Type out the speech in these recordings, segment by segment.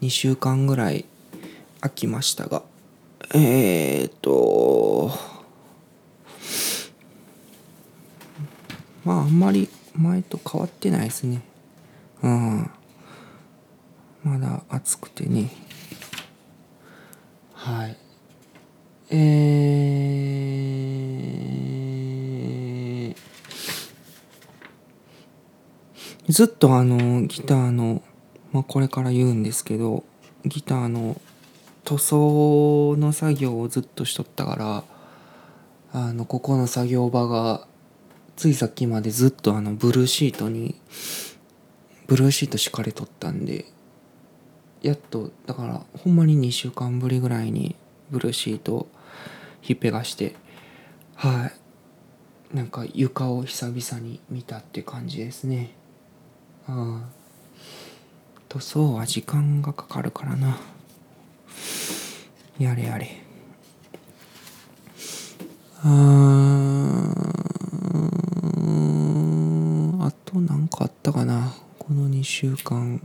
2週間ぐらい空きましたが、えー、っと、まああんまり前と変わってないですね。うん。まだ暑くてね。はい。えー、ずっとあのギターの、まあ、これから言うんですけどギターの塗装の作業をずっとしとったからあのここの作業場がついさっきまでずっとあのブルーシートにブルーシート敷かれとったんでやっとだからほんまに2週間ぶりぐらいにブルーシートをひっぺがしてはい。なんか床を久々に見たって感じですね。ああ塗装は時間がかかるからな。やれやれ。あーあと何かあったかな。この2週間。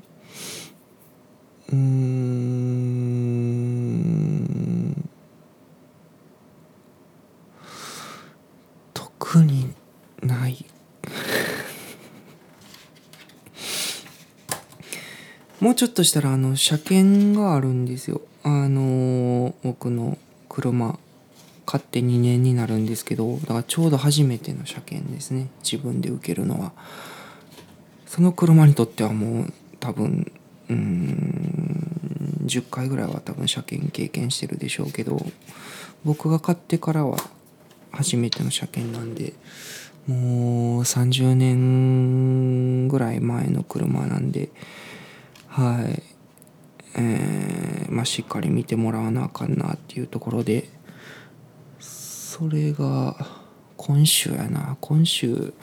うーん特にないもうちょっとしたらあの車検があるんですよ。あの僕の車買って2年になるんですけどだからちょうど初めての車検ですね。自分で受けるのは。その車にとってはもう多分うん10回ぐらいは多分車検経験してるでしょうけど僕が買ってからは初めての車検なんでもう30年ぐらい前の車なんではい。えーまあしっかり見てもらわなあかんなっていうところでそれが今週やな。今週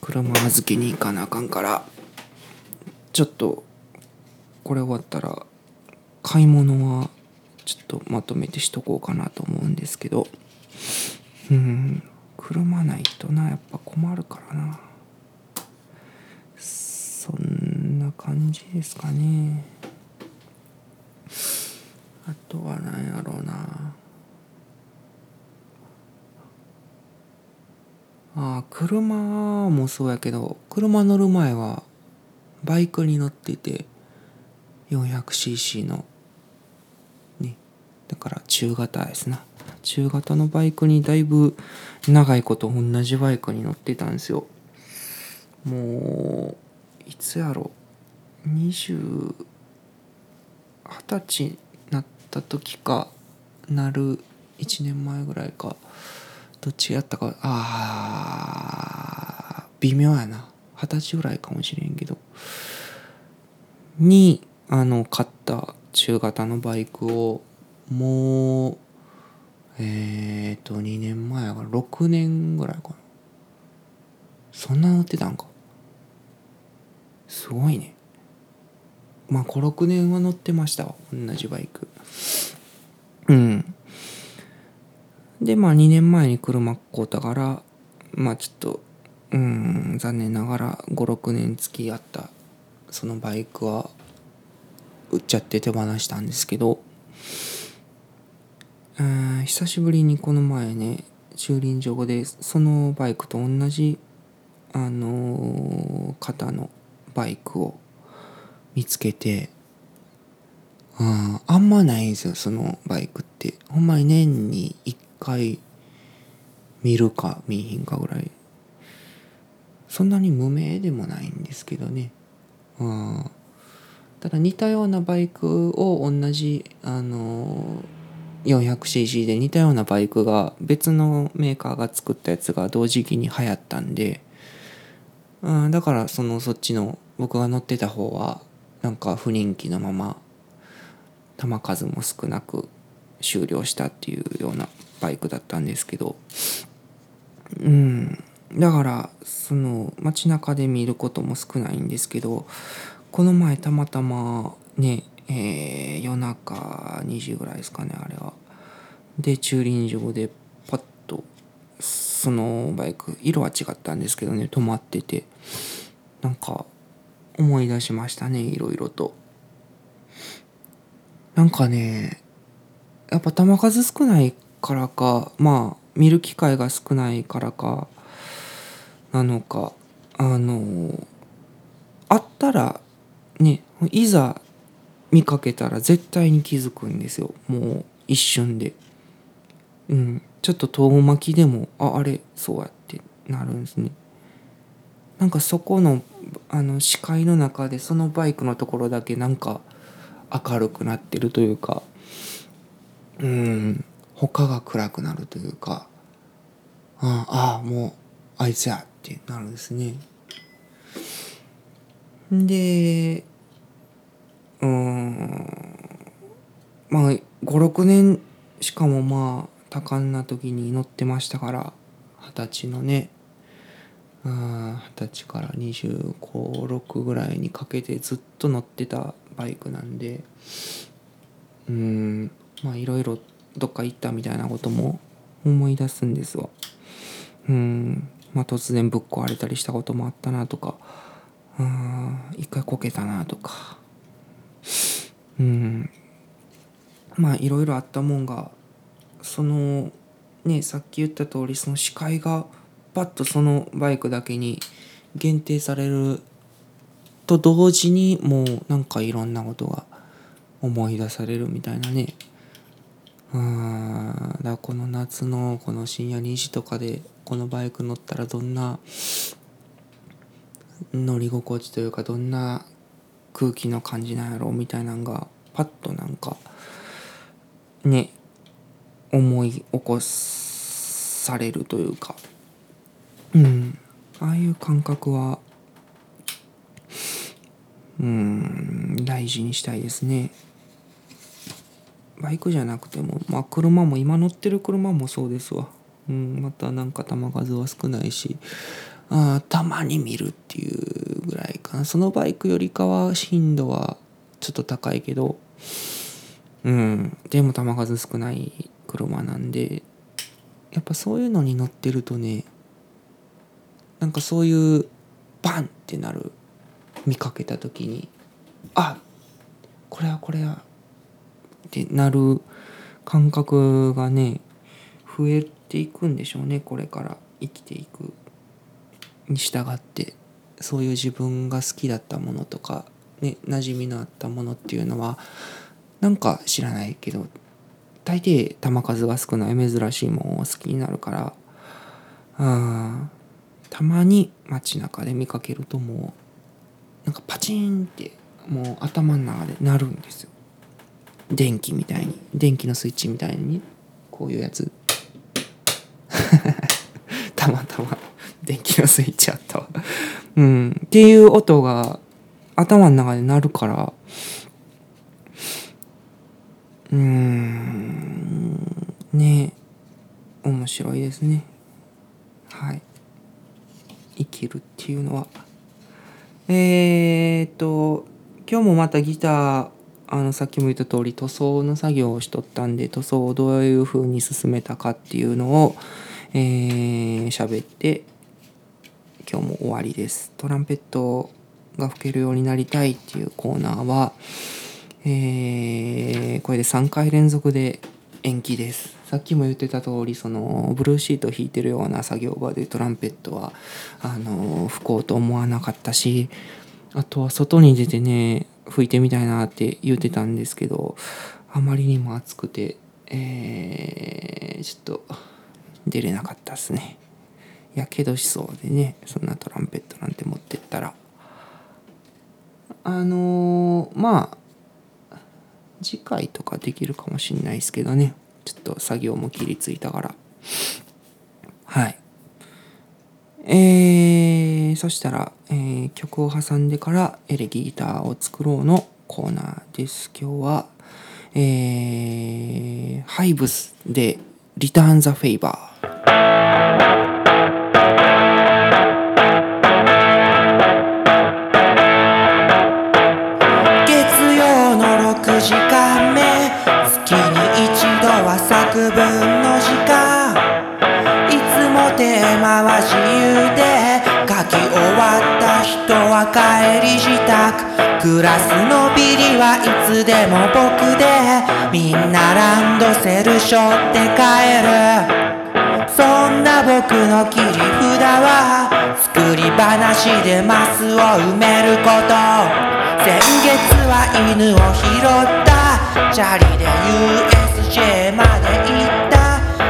車預けに行かなあかんからちょっとこれ終わったら買い物はちょっとまとめてしとこうかなと思うんですけどうん。車ないとな。やっぱ困るからな。そんなな感じですかね。あとは何やろうな。ああ車もそうやけど車乗る前はバイクに乗ってて 400cc のねだから中型ですな。中型のバイクにだいぶ長いこと同じバイクに乗ってたんですよ。もういつやろ20歳になった時かなる1年前ぐらいかどっちやったかあー微妙やな。二十歳ぐらいかもしれんけど。にあの買った中型のバイクをもうえっ、ー、と2年前やから6年ぐらいかな。そんな乗ってたんか。すごいね。まあ56年は乗ってました同じバイク。うん。でまあ2年前に車買うたからまあちょっとうん残念ながら56年付き合ったそのバイクは売っちゃって手放したんですけど。うん久しぶりにこの前ね駐輪場でそのバイクと同じあの型のバイクを見つけてああんまないんですよそのバイクって。ほんまに年に1回見るか見ひんかぐらい。そんなに無名でもないんですけどね。あただ似たようなバイクを同じあの 400cc で似たようなバイクが別のメーカーが作ったやつが同時期に流行ったんでうんだからそのそっちの僕が乗ってた方はなんか不人気のまま球数も少なく終了したっていうようなバイクだったんですけど。うん。だからその街中で見ることも少ないんですけどこの前たまたまね、えー夜中2時ぐらいですかねあれは。で駐輪場でパッとそのバイク色は違ったんですけどね止まってて。なんか思い出しましたねいろいろと。なんかねやっぱ球数少ないからかまあ見る機会が少ないからかなのかあのあったらねいざ見かけたら絶対に気づくんですよもう一瞬で。うんちょっと遠巻きでもああれそうやってなるんですね。なんかそこのあの視界の中でそのバイクのところだけなんか明るくなってるというかうん他が暗くなるというかああもうあいつやってなるんですね。でうんまあ56年しかもまあ多感な時に乗ってましたから二十歳のね。二十歳から256ぐらいにかけてずっと乗ってたバイクなんでうんまあいろいろどっか行ったみたいなことも思い出すんですわ。うんまあ突然ぶっ壊れたりしたこともあったなとかうん一回こけたなとか。うんまあいろいろあったもんがそのねさっき言った通りその視界がパッとそのバイクだけに限定されると同時にもうなんかいろんなことが思い出されるみたいなね。うん。だこの夏のこの深夜2時とかでこのバイク乗ったらどんな乗り心地というかどんな空気の感じなんやろうみたいなんがパッとなんかね思い起こされるというか。うん。ああいう感覚はうん大事にしたいですね。バイクじゃなくてもまあ車も今乗ってる車もそうですわ。うんまたなんか球数は少ないし。あたまに見るっていうぐらいかな。そのバイクよりかは頻度はちょっと高いけど。うんでも球数少ない車なんで。やっぱそういうのに乗ってるとねなんかそういうバンってなる見かけた時にあこれはこれはってなる感覚がね増えていくんでしょうねこれから生きていく。に従ってそういう自分が好きだったものとかね馴染みのあったものっていうのはなんか知らないけど大抵球数が少ない珍しいものを好きになるからあたまに街中で見かけるともう。なんかパチンってもう頭の中で鳴るんですよ。電気みたいに電気のスイッチみたいに。こういうやつ。たまたま電気のスイッチあったわ。うん。っていう音が頭の中で鳴るから。うーん。ね。面白いですね。はい。生きるっていうのは。えー、っと今日もまたギターあのさっきも言った通り塗装の作業をしとったんで塗装をどういう風に進めたかっていうのをえー、喋って今日も終わりです。トランペットが吹けるようになりたいっていうコーナーはえー、これで3回連続で延期です。さっきも言ってた通りそのブルーシートを弾いてるような作業場でトランペットはあの吹こうと思わなかったしあとは外に出てね吹いてみたいなって言ってたんですけどあまりにも暑くてえー、ちょっと出れなかったっすね。やけどしそうでねそんなトランペットなんて持ってったら。あのー、まあ次回とかできるかもしんないですけどね。ちょっと作業も切りついたから。はい。えー、そしたら、えー、曲を挟んでからエレギターを作ろうのコーナーです。今日はえー、ハイブスでリターンザフェイバー分の時間いつも手回し言うて書き終わった人は帰り支度。クラスのビリはいつでも僕でみんなランドセル背負って帰る。そんな僕の切り札は作り話でマスを埋めること。先月は犬を拾った。チャリで USJ ま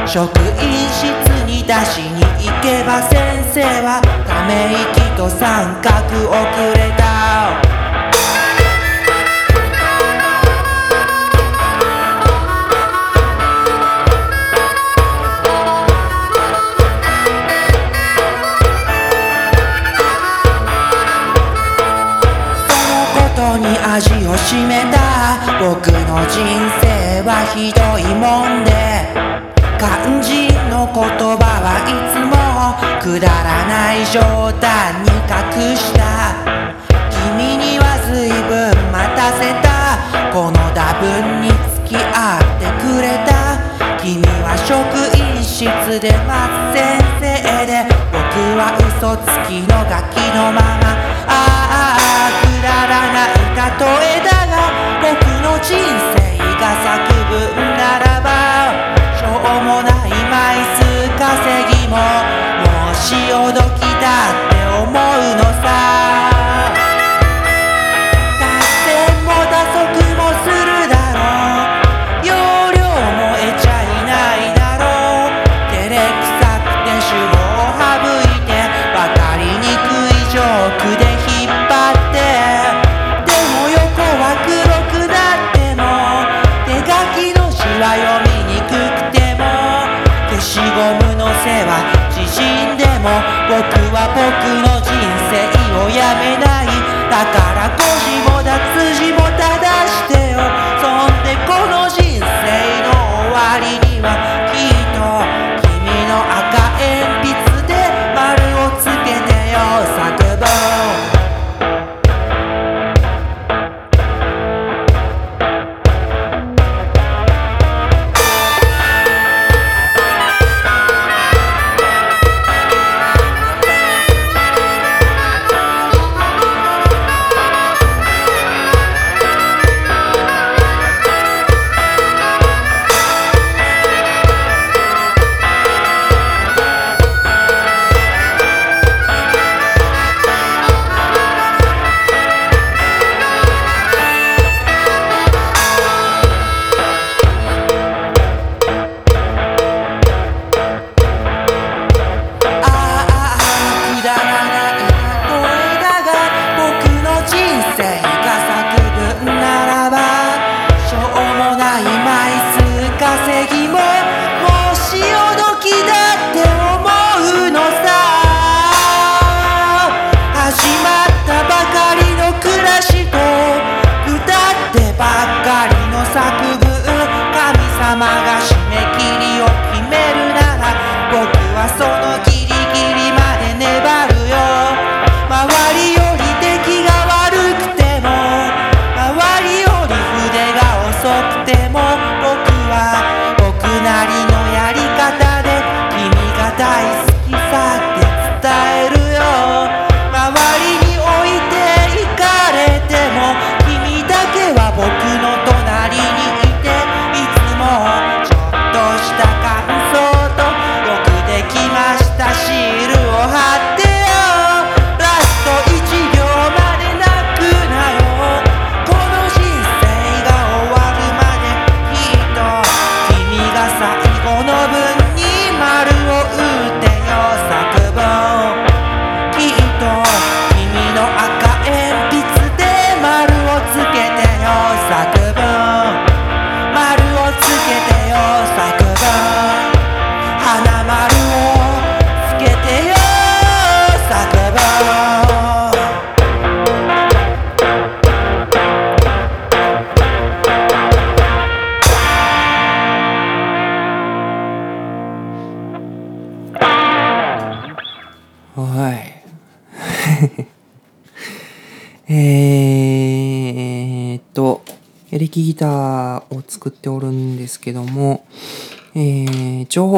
職員室に出しに行けば先生はため息と三角遅れた。に味をしめた。僕の人生はひどいもんで。漢字の言葉はいつもくだらない冗談に隠した君には随分待たせたこの打分に付き合ってくれた。君は職員室で松先生で僕は嘘つきのガキのまま。ああくだらない例えだが僕の人生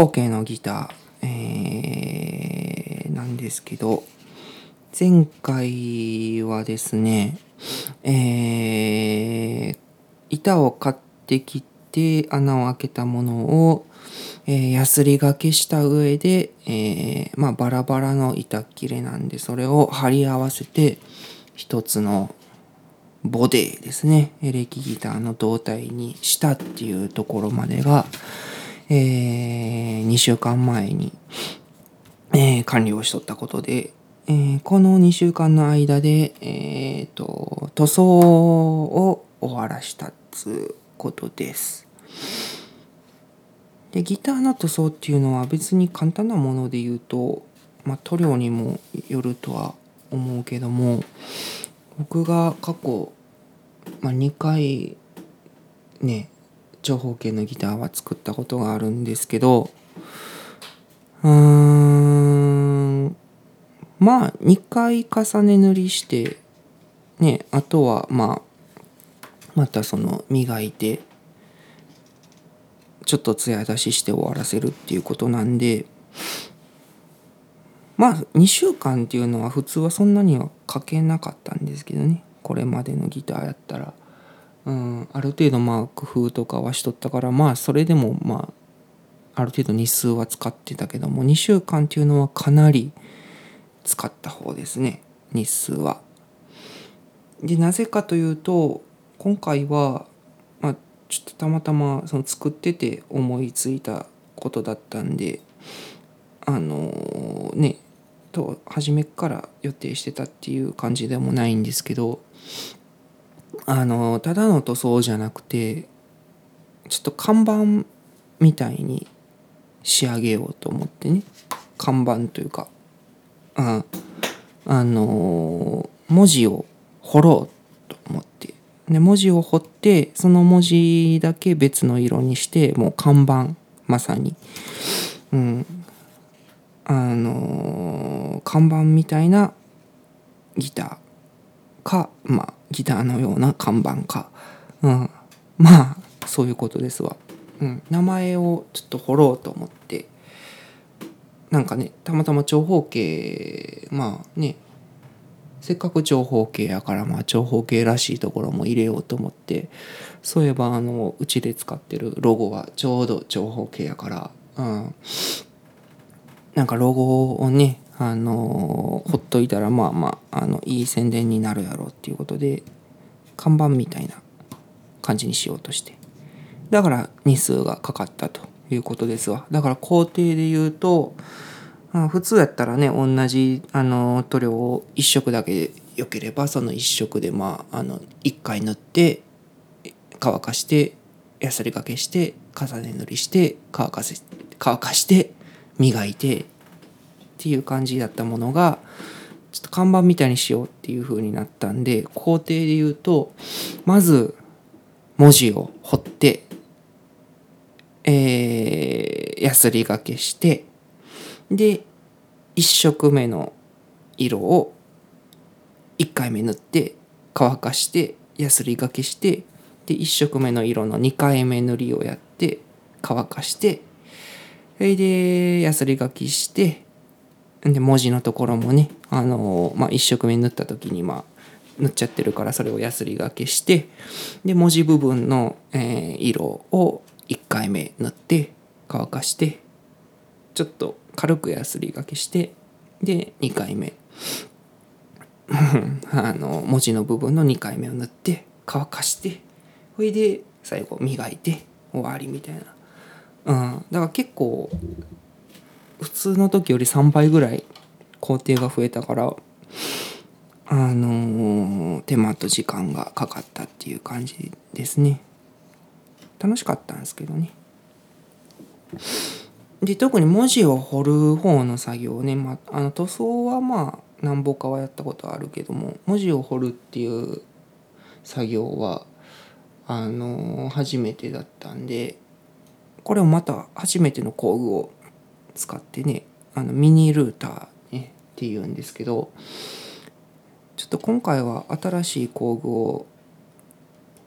方形のギター、えー、なんですけど、前回はですね、えー、板を買ってきて穴を開けたものを、えー、ヤスリがけした上で、えー、まあバラバラの板切れなんでそれを貼り合わせて一つのボデーですね。エレキギターの胴体にしたっていうところまでが、えー、2週間前に、えー、完了しとったことで、えー、この2週間の間で、えーと、塗装を終わらしたっつことです。でギターの塗装っていうのは別に簡単なもので言うと、まあ、塗料にもよるとは思うけども僕が過去、まあ、2回ね長方形のギターは作ったことがあるんですけどうーんまあ2回重ね塗りしてねあとはまあまたその磨いてちょっと艶出しして終わらせるっていうことなんでまあ2週間っていうのは普通はそんなには書けなかったんですけどねこれまでのギターやったら。うん、ある程度まあ工夫とかはしとったからまあそれでもまあある程度日数は使ってたけども2週間っていうのはかなり使った方ですね日数は。でなぜかというと今回は、まあ、ちょっとたまたまその作ってて思いついたことだったんであのー、ねと初めから予定してたっていう感じでもないんですけどあのただの塗装じゃなくてちょっと看板みたいに仕上げようと思ってね。看板というかああの文字を彫ろうと思って。で文字を彫ってその文字だけ別の色にしてもう看板まさに。うん。あの看板みたいなギター。かまあギターのような看板か、うん、まあそういうことですわ、うん、名前をちょっと彫ろうと思って。なんかねたまたま長方形まあね。せっかく長方形やからまあ長方形らしいところも入れようと思って。そういえばあのうちで使ってるロゴはちょうど長方形やから、うん、なんかロゴをねあのほっといたらまあまああのいい宣伝になるやろうっていうことで看板みたいな感じにしようとして。だから日数がかかったということですわ。だから工程で言うと普通やったらね同じあの塗料を1色だけでよければその1色でまああの1回塗って乾かしてやすりがけして重ね塗りして乾かせ乾かして磨いてっていう感じだったものがちょっと看板みたいにしようっていう風になったんで工程で言うとまず文字を彫ってえー、やすりがけしてで1色目の色を1回目塗って乾かしてやすりがけしてで1色目の色の2回目塗りをやって乾かしてそれでやすりがきしてで文字のところもねあの、まあ、1色目塗った時にまあ塗っちゃってるからそれをやすりがけしてで文字部分の、え、色を1回目塗って乾かしてちょっと軽くやすりがけしてで2回目。あの文字の部分の2回目を塗って乾かしてほいで最後磨いて終わりみたいな、うん、だから結構普通の時より3倍ぐらい工程が増えたからあのー、手間と時間がかかったっていう感じですね。楽しかったんですけどね。で特に文字を彫る方の作業ね、まあ、の塗装はまあ何ぼかはやったことあるけども文字を彫るっていう作業はあのー、初めてだったんでこれもまた初めての工具を使ってねあのミニルーター、ね、っていうんですけどちょっと今回は新しい工具を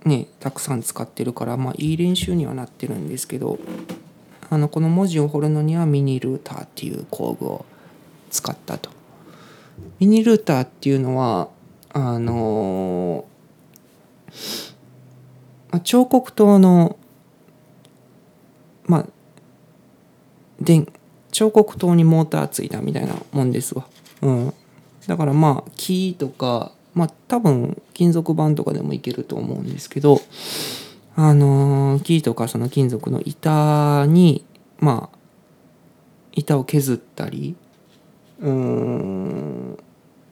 ねたくさん使ってるからまあいい練習にはなってるんですけどあのこの文字を彫るのにはミニルーターっていう工具を使ったと。ミニルーターっていうのはあのまあ彫刻刀のまあ電彫刻刀にモーターついたみたいなもんですわ。うん、だからまあ木とかまあ多分金属板とかでもいけると思うんですけどあのー木とかその金属の板にまあ板を削ったりうん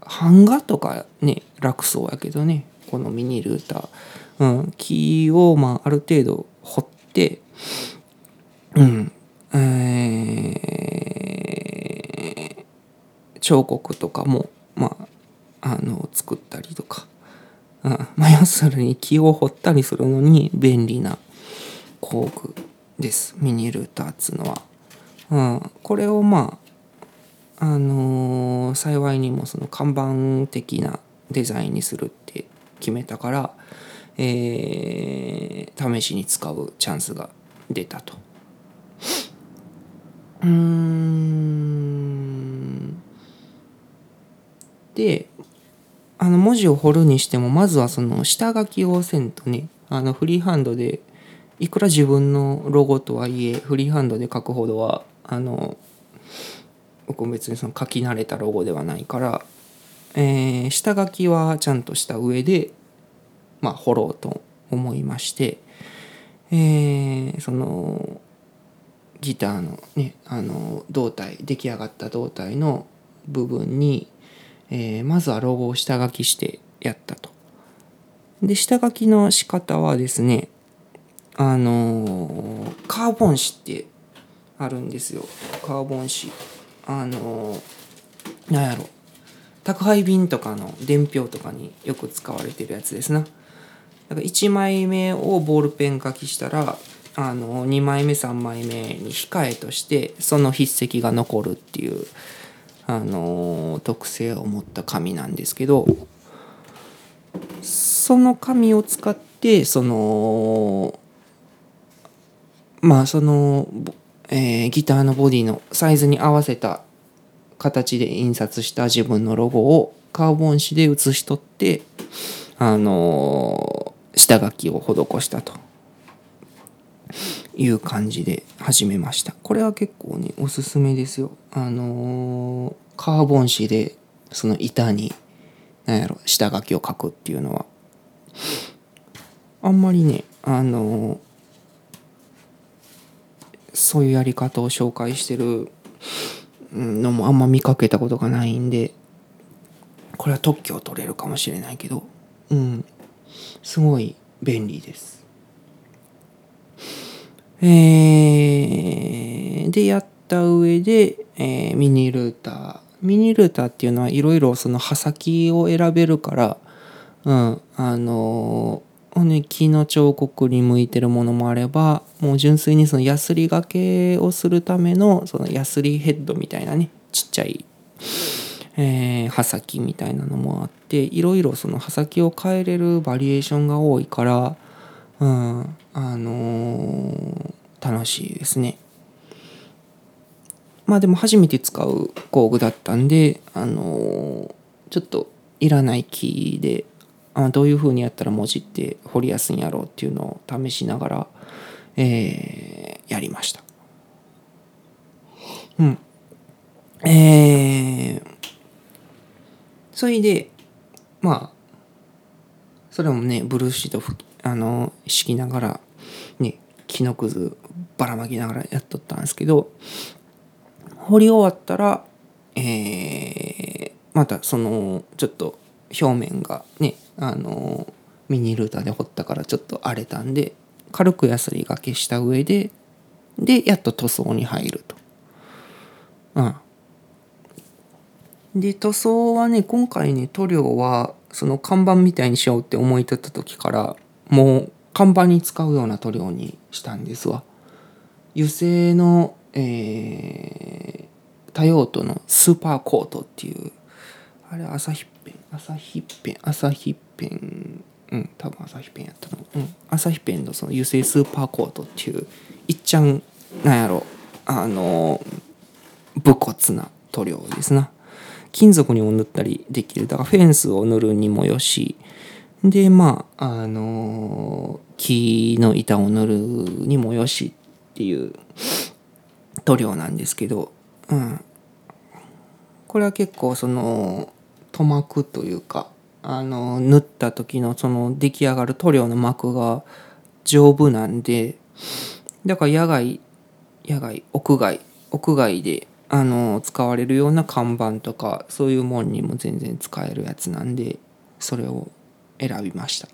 版画とかね楽そうやけどね。このミニルーター、うん、木をまあある程度掘ってうん。えー彫刻とかもまああの作ったりとか、うん、まあ要するに木を掘ったりするのに便利な工具です。ミニルーターっつのは。うん、これをまああのー幸いにもその看板的なデザインにするって決めたから、えー試しに使うチャンスが出たと。うん。であの文字を彫るにしてもまずはその下書きをせんとねあのフリーハンドでいくら自分のロゴとはいえフリーハンドで書くほどはあの僕も別にその書き慣れたロゴではないから、えー下書きはちゃんとした上でまあ彫ろうと思いまして、えーそのギターのねあの胴体出来上がった胴体の部分に、えーまずはロゴを下書きしてやったと。で下書きの仕方はですねあのーカーボン紙ってあるんですよ。カーボン紙。あのーなんやろ。宅配便とかの伝票とかによく使われてるやつですな。だから1枚目をボールペン書きしたらあの2枚目3枚目に控えとしてその筆跡が残るっていうあの特性を持った紙なんですけどその紙を使ってそのまあその、えーギターのボディのサイズに合わせた形で印刷した自分のロゴをカーボン紙で写し取ってあの下書きを施したと。いう感じで始めました。これは結構ねおすすめですよ。あのカーボン紙でその板に何やろ下書きを書くっていうのは。あんまりねあのそういうやり方を紹介してるのもあんま見かけたことがないんでこれは特許を取れるかもしれないけどうんすごい便利です。えーでやった上で、えーミニルーター。ミニルーターっていうのはいろいろその刃先を選べるからうんあのー、木の彫刻に向いてるものもあればもう純粋にそのヤスリがけをするためのそのヤスリヘッドみたいなねちっちゃい、えー刃先みたいなのもあっていろいろその刃先を変えれるバリエーションが多いから、うんあのー楽しいですね。まあでも初めて使う工具だったんで、あのーちょっといらない木であどういう風にやったら文字って彫りやすいんやろうっていうのを試しながら、えーやりました。うん。えーそれでまあそれもねブルーシート吹きあの敷きながらね木のくずばらまきながらやっとったんですけど彫り終わったら、えーまたそのちょっと表面がねあのミニルーターで彫ったからちょっと荒れたんで軽くヤスリがけした上ででやっと塗装に入ると。うん、で塗装はね今回ね塗料はその看板みたいにしようって思い立った時からもう看板に使うような塗料にしたんですわ。油性の、えー、多用途のスーパーコートっていうあれ朝日ペン朝日ペン朝日ペンうん多分朝日ペンやったの。うん朝日ペンのその油性スーパーコートっていういっちゃんなんやろ。あの武骨な塗料ですな。金属にも塗ったりできる。だからフェンスを塗るにもよしでまああの木の板を塗るにもよしっていう塗料なんですけど、うん、これは結構その塗膜というかあの塗った時のその出来上がる塗料の膜が丈夫なんでだから野外野外屋外屋外であの使われるような看板とかそういうもんにも全然使えるやつなんでそれを選びました。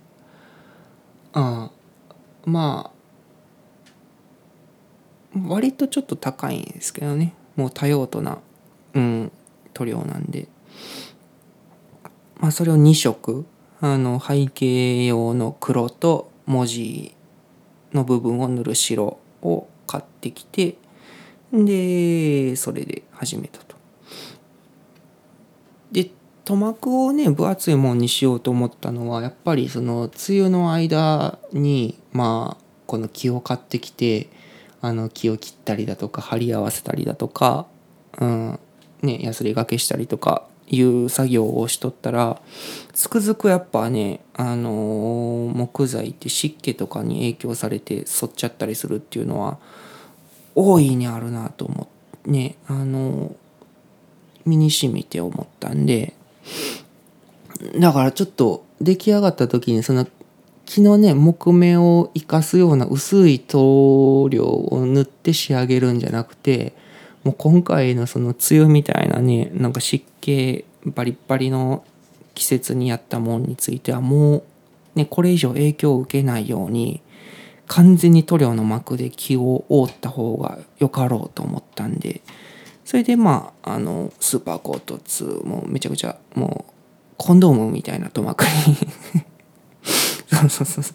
あまあ。割とちょっと高いんですけどね。もう多用途な、うん、塗料なんで。まあそれを2色あの背景用の黒と文字の部分を塗る白を買ってきてでそれで始めたと。で塗膜をね分厚いもんにしようと思ったのはやっぱりその梅雨の間にまあこの木を買ってきてあの木を切ったりだとか貼り合わせたりだとか、うんね、ヤスリがけしたりとかいう作業をしとったらつくづくやっぱね、あの木材って湿気とかに影響されて反っちゃったりするっていうのは大いにあるなと思ってねあの身にしみて思ったんでだからちょっと出来上がった時にその木のね木目を生かすような薄い塗料を塗って仕上げるんじゃなくてもう今回のその梅雨みたいなねなんか湿気バリッバリの季節にやったもんについてはもうねこれ以上影響を受けないように完全に塗料の膜で木を覆った方がよかろうと思ったんでそれでまああのスーパーコート2もめちゃくちゃもうコンドームみたいな塗膜に そうそうそう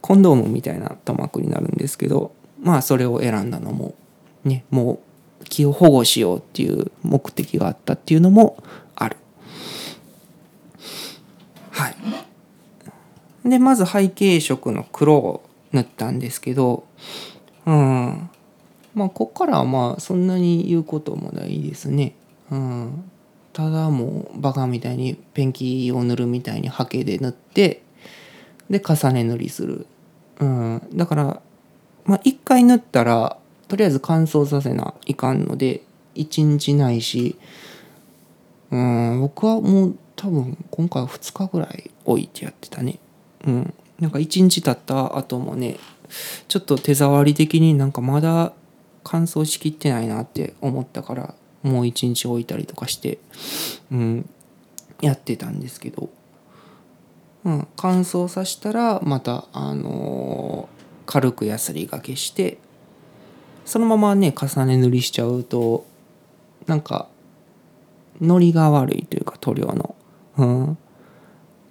コンドームみたいな塗膜になるんですけどまあそれを選んだのもねもう木を保護しようっていう目的があったっていうのもある。はい。でまず背景色の黒を塗ったんですけどうん。まあこっからはまあそんなに言うこともないですね。うん。ただもうバカみたいにペンキを塗るみたいにハケで塗ってで重ね塗りする、うん、だからまあ一回塗ったらとりあえず乾燥させないかんので1日ないしうん。僕はもう多分今回は2日ぐらい置いてやってたね。うん。なんか1日経った後もねちょっと手触り的になんかまだ乾燥しきってないなって思ったからもう一日置いたりとかして、うん、やってたんですけど、うん、乾燥させたらまた、あのー軽くヤスリがけしてそのままね重ね塗りしちゃうとなんかノリが悪いというか塗料の。うん、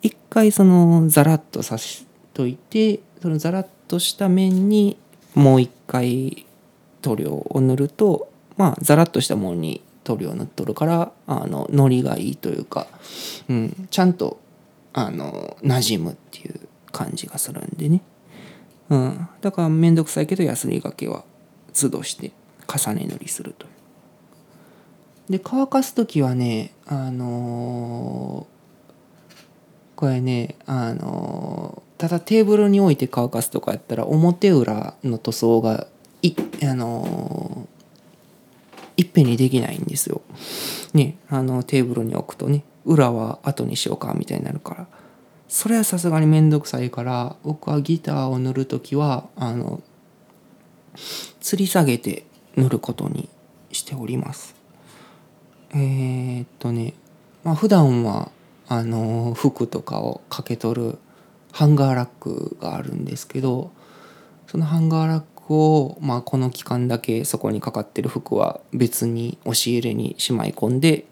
一回そのザラッとさしといてそのザラッとした面にもう一回塗料を塗るとまあザラッとしたものに塗料を塗っとるからあのノリがいいというか、うん、ちゃんとあの馴染むっていう感じがするんでね、うん、だから面倒くさいけどヤスリがけは都度して重ね塗りすると。で乾かす時はねあのーこれねあのーただテーブルに置いて乾かすとかやったら表裏の塗装があのいっぺんにできないんですよ。ねあのテーブルに置くとね裏は後にしようかみたいになるからそれはさすがに面倒くさいから僕はギターを塗る時はあの吊り下げて塗ることにしております。えーっとねまあ普段はあの服とかをかけ取るハンガーラックがあるんですけどそのハンガーラックを、まあ、この期間だけそこにかかってる服は別に押し入れにしまい込んで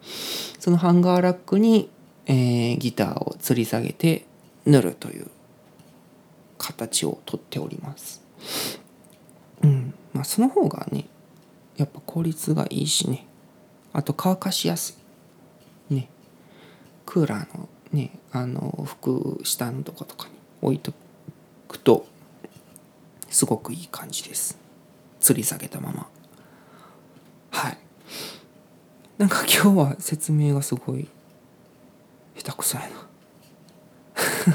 そのハンガーラックに、えーギターを吊り下げて塗るという形をとっております。うん。まあその方がねやっぱ効率がいいしね。あと乾かしやすい。ね。クーラーのねあの服下のとことかに置いとくとすごくいい感じです。吊り下げたまま。はい。なんか今日は説明がすごい下手くそや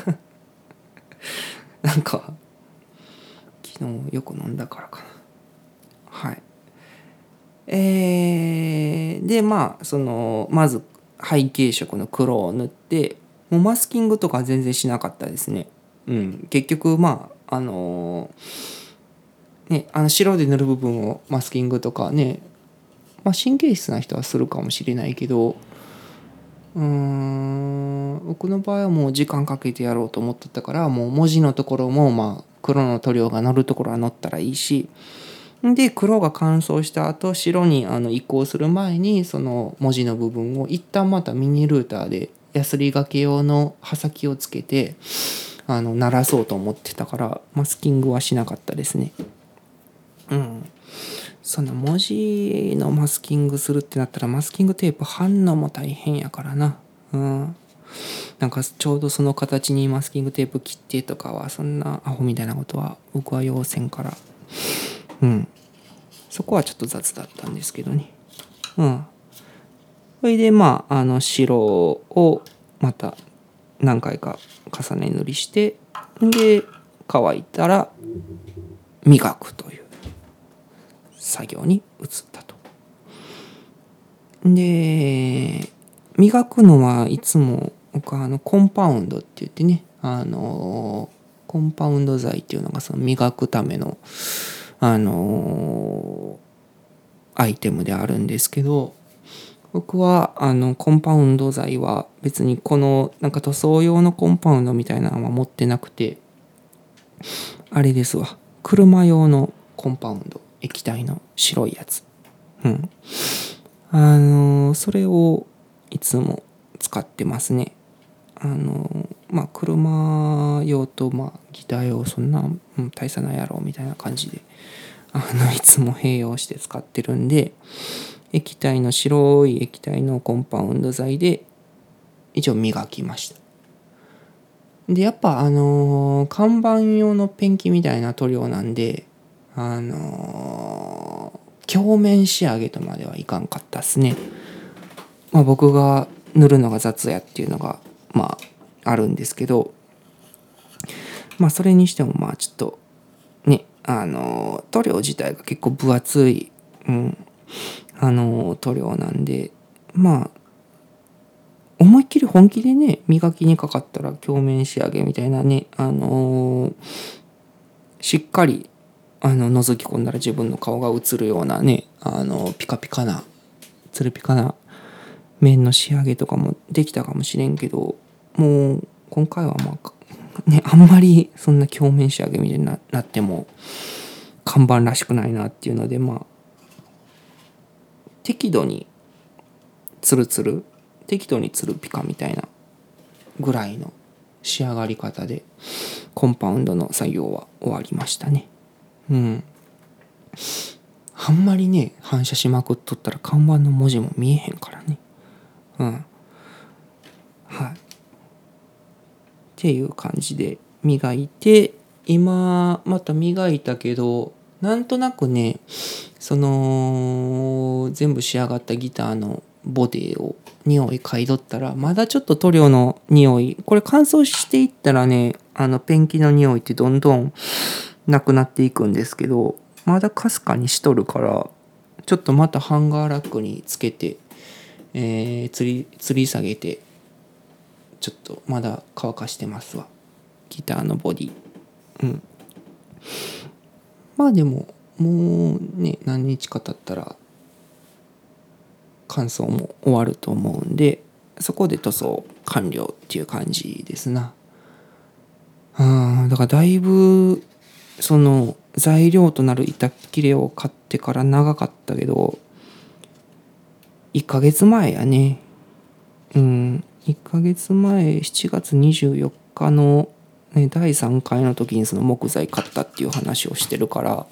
な。なんか昨日よく飲んだからかな。はい。えー、でまあそのまず背景色の黒を塗ってもうマスキングとか全然しなかったですね。うん。結局まああのねあの白で塗る部分をマスキングとかねまあ神経質な人はするかもしれないけどうん僕の場合はもう時間かけてやろうと思ってたからもう文字のところもまあ黒の塗料が乗るところは乗ったらいいしで黒が乾燥した後白にあの移行する前にその文字の部分を一旦またミニルーターでヤスリがけ用の刃先をつけてあの鳴らそうと思ってたからマスキングはしなかったですね。うんその文字のマスキングするってなったらマスキングテープ貼んのも大変やからな。うん。なんかちょうどその形にマスキングテープ切ってとかはそんなアホみたいなことは僕は要せんから。うん。そこはちょっと雑だったんですけどね。うん。それでまあ、あの白をまた何回か重ね塗りして、で、乾いたら磨くという作業に移ったと。で磨くのはいつも僕はあのコンパウンドって言ってねあのコンパウンド剤っていうのがその磨くためのあのアイテムであるんですけど僕はあのコンパウンド剤は別にこのなんか塗装用のコンパウンドみたいなのは持ってなくてあれですわ。車用のコンパウンド液体の白いやつ。うん。あのそれをいつも使ってますね。あのまあ車用とまあギター用そんな、うん、大差ないやろうみたいな感じであのいつも併用して使ってるんで液体の白い液体のコンパウンド剤で一応磨きました。でやっぱあのー看板用のペンキみたいな塗料なんであのー鏡面仕上げとまではいかんかったっすね。まあ僕が塗るのが雑やっていうのがまああるんですけどまあそれにしてもまあちょっとねあの塗料自体が結構分厚い、うん、あの塗料なんでまあ思いっきり本気でね磨きにかかったら鏡面仕上げみたいなねあのしっかりあの覗き込んだら自分の顔が映るようなねあのピカピカなつるピカな面の仕上げとかもできたかもしれんけどもう今回はまあねあんまりそんな鏡面仕上げみたいにななっても看板らしくないなっていうのでまあ適度にツルツル適度にツルピカみたいなぐらいの仕上がり方でコンパウンドの作業は終わりましたね。うん。あんまりね反射しまくっとったら看板の文字も見えへんからね。うん。はい。っていう感じで磨いて今また磨いたけどなんとなくねその全部仕上がったギターのボディを匂い嗅いどったらまだちょっと塗料の匂いこれ乾燥していったらねあのペンキの匂いってどんどんなくなっていくんですけどまだかすかにしとるからちょっとまたハンガーラックにつけて、えー、吊り吊り下げてちょっとまだ乾かしてますわ。ギターのボディ。うん。まあでももうね何日か経ったら乾燥も終わると思うんでそこで塗装完了っていう感じですな。うんだからだいぶその材料となる板切れを買ってから長かったけど1ヶ月前やね。うん1ヶ月前7月24日の、ね、第3回の時にその木材買ったっていう話をしてるから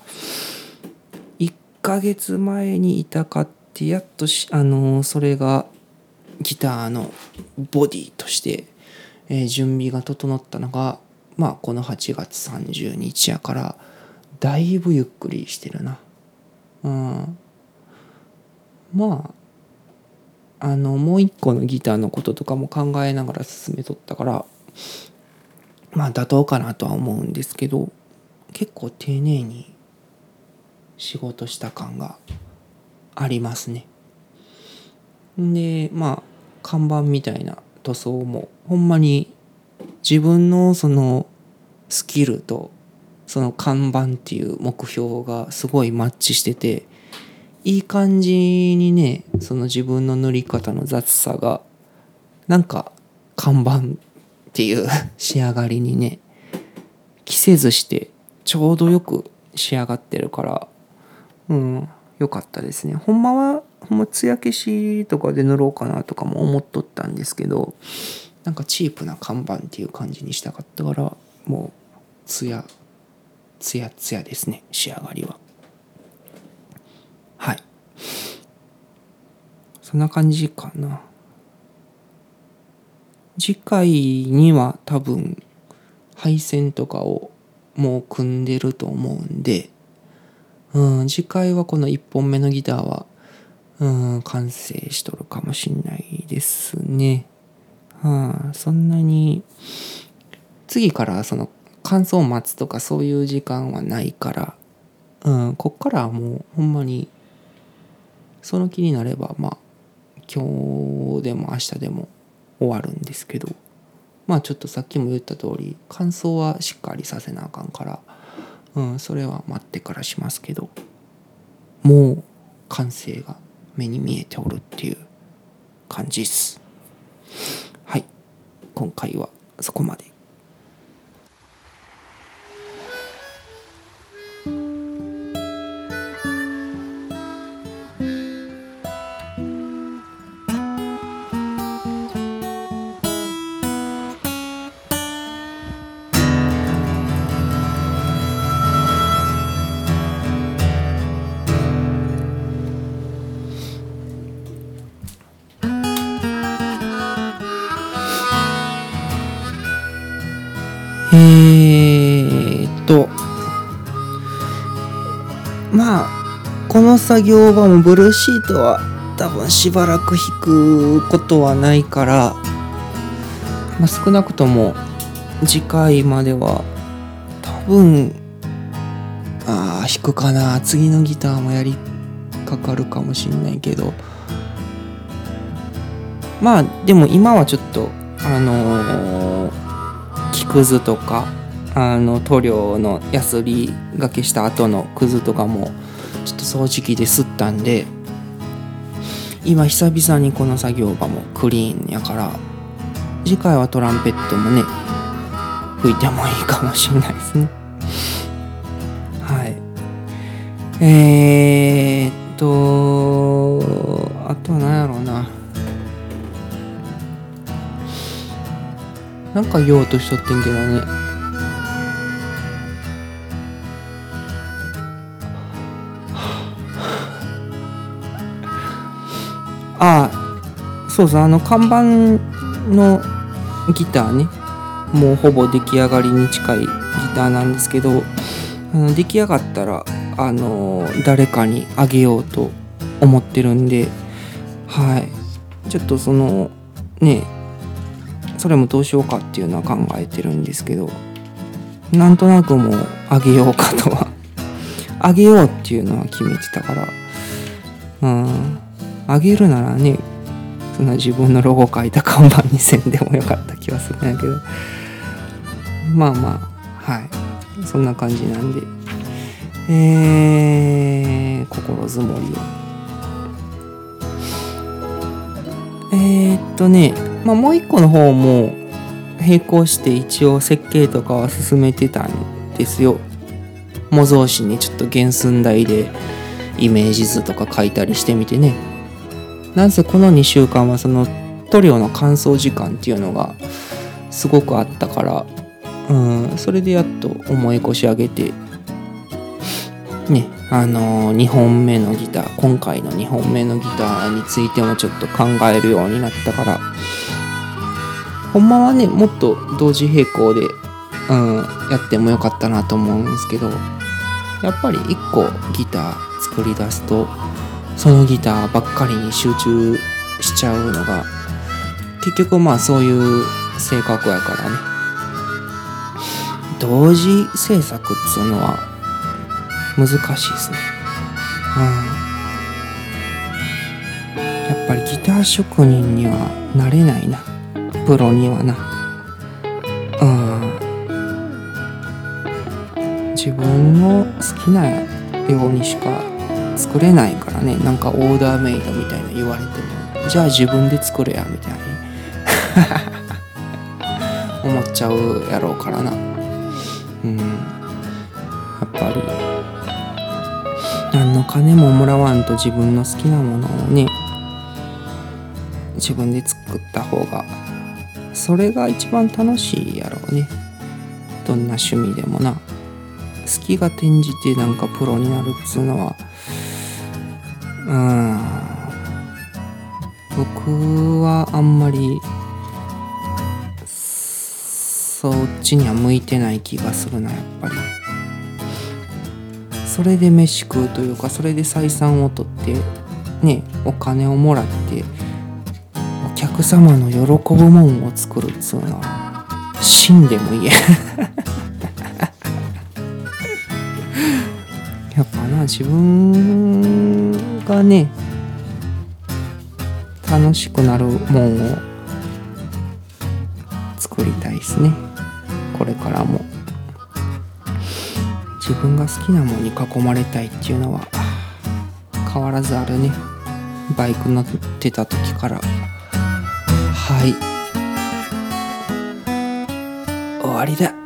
1ヶ月前に板買ってやっとしあのーそれがギターのボディとして、えー準備が整ったのがまあこの8月30日やからだいぶゆっくりしてるな。うん。まああのもう一個のギターのこととかも考えながら進めとったからまあ妥当かなとは思うんですけど結構丁寧に仕事した感がありますね。でまあ看板みたいな塗装もほんまに自分のそのスキルとその看板っていう目標がすごいマッチしてていい感じにねその自分の塗り方の雑さがなんか看板っていう 仕上がりにね着せずしてちょうどよく仕上がってるからうん良かったですね。ほんまはほんま艶消しとかで塗ろうかなとかも思っとったんですけどなんかチープな看板っていう感じにしたかったからもう艶艶艶ですね仕上がりは。はい。そんな感じかな。次回には多分配線とかをもう組んでると思うんでうん次回はこの1本目のギターはうん完成しとるかもしんないですね。はあそんなに次からその乾燥を待つとかそういう時間はないからうんこっからはもうほんまにその気になればまあ今日でも明日でも終わるんですけど。まあちょっとさっきも言った通り乾燥はしっかりさせなあかんから、うん、それは待ってからしますけど。もう完成が目に見えておるっていう感じっす。はい。今回はそこまで。作業場もブルーシートは多分しばらく引くことはないから、まあ、少なくとも次回までは多分ああ弾くかな。次のギターもやりかかるかもしんないけど。まあでも今はちょっとあのー木くずとかあの塗料のやすりがけした後のくずとかもと掃除機で吸ったんで今久々にこの作業場もクリーンやから次回はトランペットもね吹いてもいいかもしれないですね。はい。えー、っとあとは何やろうな。なんか言おうとしとってんけどね。そうそうあの看板のギターねもうほぼ出来上がりに近いギターなんですけどあの出来上がったらあの誰かにあげようと思ってるんではい。ちょっとそのねそれもどうしようかっていうのは考えてるんですけどなんとなくもうあげようかとは あげようっていうのは決めてたからうんあげるならねそんな自分のロゴ書いた看板にせんでもよかった気はするんやけど。まあまあはい。そんな感じなんで。えー、心づもりを。えー、っとねまあもう一個の方も並行して一応設計とかは進めてたんですよ。模造紙にちょっと原寸大でイメージ図とか書いたりしてみてね。なんせこの2週間はその塗料の乾燥時間っていうのがすごくあったからうんそれでやっと思い越し上げてねあのー、2本目のギター今回の2本目のギターについてもちょっと考えるようになったからほんまはねもっと同時並行で、うん、やってもよかったなと思うんですけどやっぱり一個ギター作り出すとそのギターばっかりに集中しちゃうのが結局まあそういう性格やからね。同時制作っつうのは難しいですね。うん。やっぱりギター職人にはなれないな。プロにはな。うん。自分の好きなようにしか作れないからね。なんかオーダーメイドみたいな言われてもじゃあ自分で作れやみたいに 思っちゃうやろうからな。うん。やっぱり。何の金ももらわんと自分の好きなものをね自分で作った方がそれが一番楽しいやろうね。どんな趣味でもな。好きが転じてなんかプロになるっつうのはうん僕はあんまりそっちには向いてない気がするなやっぱり。それで飯食うというかそれで採算を取ってねお金をもらってお客様の喜ぶもんを作るっつうのは死んでもいい。やっぱな自分がね楽しくなるもんを作りたいですね。これからも。自分が好きなものに囲まれたいっていうのは変わらずあるね。バイク乗ってた時から。はい。終わりだ。